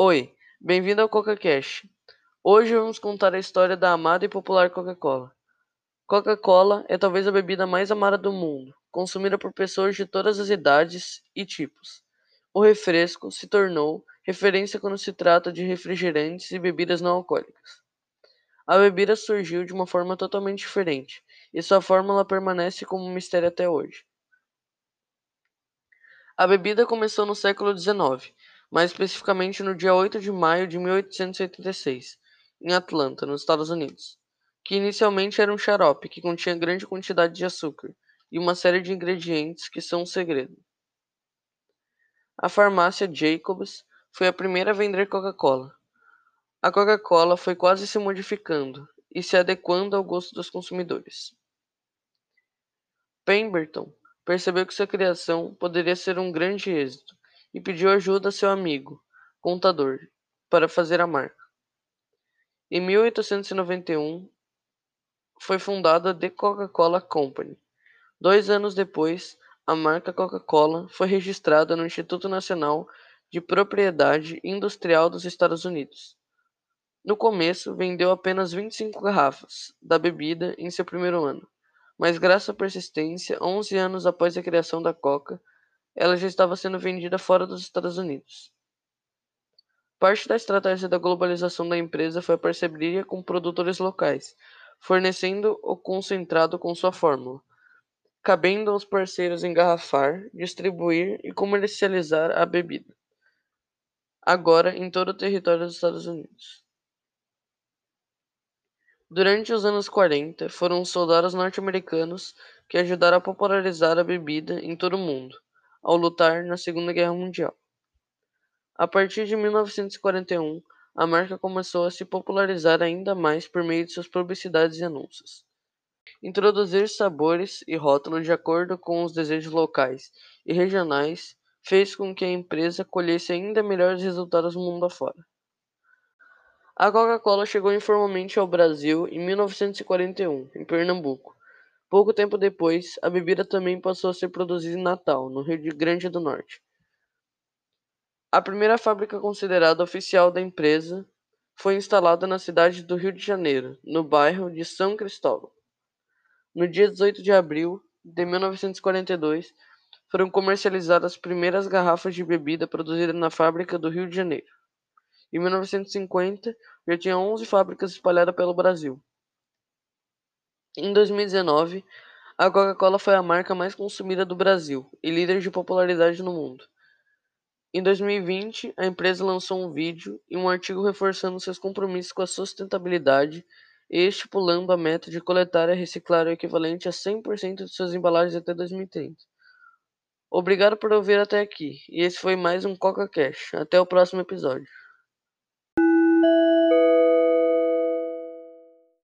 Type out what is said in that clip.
Oi, bem-vindo ao CocaCast. Hoje vamos contar a história da amada e popular Coca-Cola. Coca-Cola é talvez a bebida mais amada do mundo, consumida por pessoas de todas as idades e tipos. O refresco se tornou referência quando se trata de refrigerantes e bebidas não alcoólicas. A bebida surgiu de uma forma totalmente diferente, e sua fórmula permanece como um mistério até hoje. A bebida começou no século XIX, mais especificamente no dia 8 de maio de 1886, em Atlanta, nos Estados Unidos, que inicialmente era um xarope que continha grande quantidade de açúcar e uma série de ingredientes que são um segredo. A farmácia Jacobs foi a primeira a vender Coca-Cola. A Coca-Cola foi quase se modificando e se adequando ao gosto dos consumidores. Pemberton percebeu que sua criação poderia ser um grande êxito e pediu ajuda a seu amigo, contador, para fazer a marca. Em 1891, foi fundada The Coca-Cola Company. Dois anos depois, a marca Coca-Cola foi registrada no Instituto Nacional de Propriedade Industrial dos Estados Unidos. No começo, vendeu apenas 25 garrafas da bebida em seu primeiro ano, mas graças à persistência, 11 anos após a criação da Coca, ela já estava sendo vendida fora dos Estados Unidos. Parte da estratégia da globalização da empresa foi a parceria com produtores locais, fornecendo o concentrado com sua fórmula, cabendo aos parceiros engarrafar, distribuir e comercializar a bebida, agora em todo o território dos Estados Unidos. Durante os anos 40, foram os soldados norte-americanos que ajudaram a popularizar a bebida em todo o mundo ao lutar na Segunda Guerra Mundial. A partir de 1941, a marca começou a se popularizar ainda mais por meio de suas publicidades e anúncios. Introduzir sabores e rótulos de acordo com os desejos locais e regionais fez com que a empresa colhesse ainda melhores resultados no mundo afora. A Coca-Cola chegou informalmente ao Brasil em 1941, em Pernambuco, Pouco tempo depois, a bebida também passou a ser produzida em Natal, no Rio Grande do Norte. A primeira fábrica considerada oficial da empresa foi instalada na cidade do Rio de Janeiro, no bairro de São Cristóvão. No dia 18 de abril de 1942, foram comercializadas as primeiras garrafas de bebida produzidas na fábrica do Rio de Janeiro. Em 1950, já tinha 11 fábricas espalhadas pelo Brasil. Em 2019, a Coca-Cola foi a marca mais consumida do Brasil e líder de popularidade no mundo. Em 2020, a empresa lançou um vídeo e um artigo reforçando seus compromissos com a sustentabilidade e estipulando a meta de coletar e reciclar o equivalente a 100% de suas embalagens até 2030. Obrigado por ouvir até aqui, e esse foi mais um Coca Cash. Até o próximo episódio.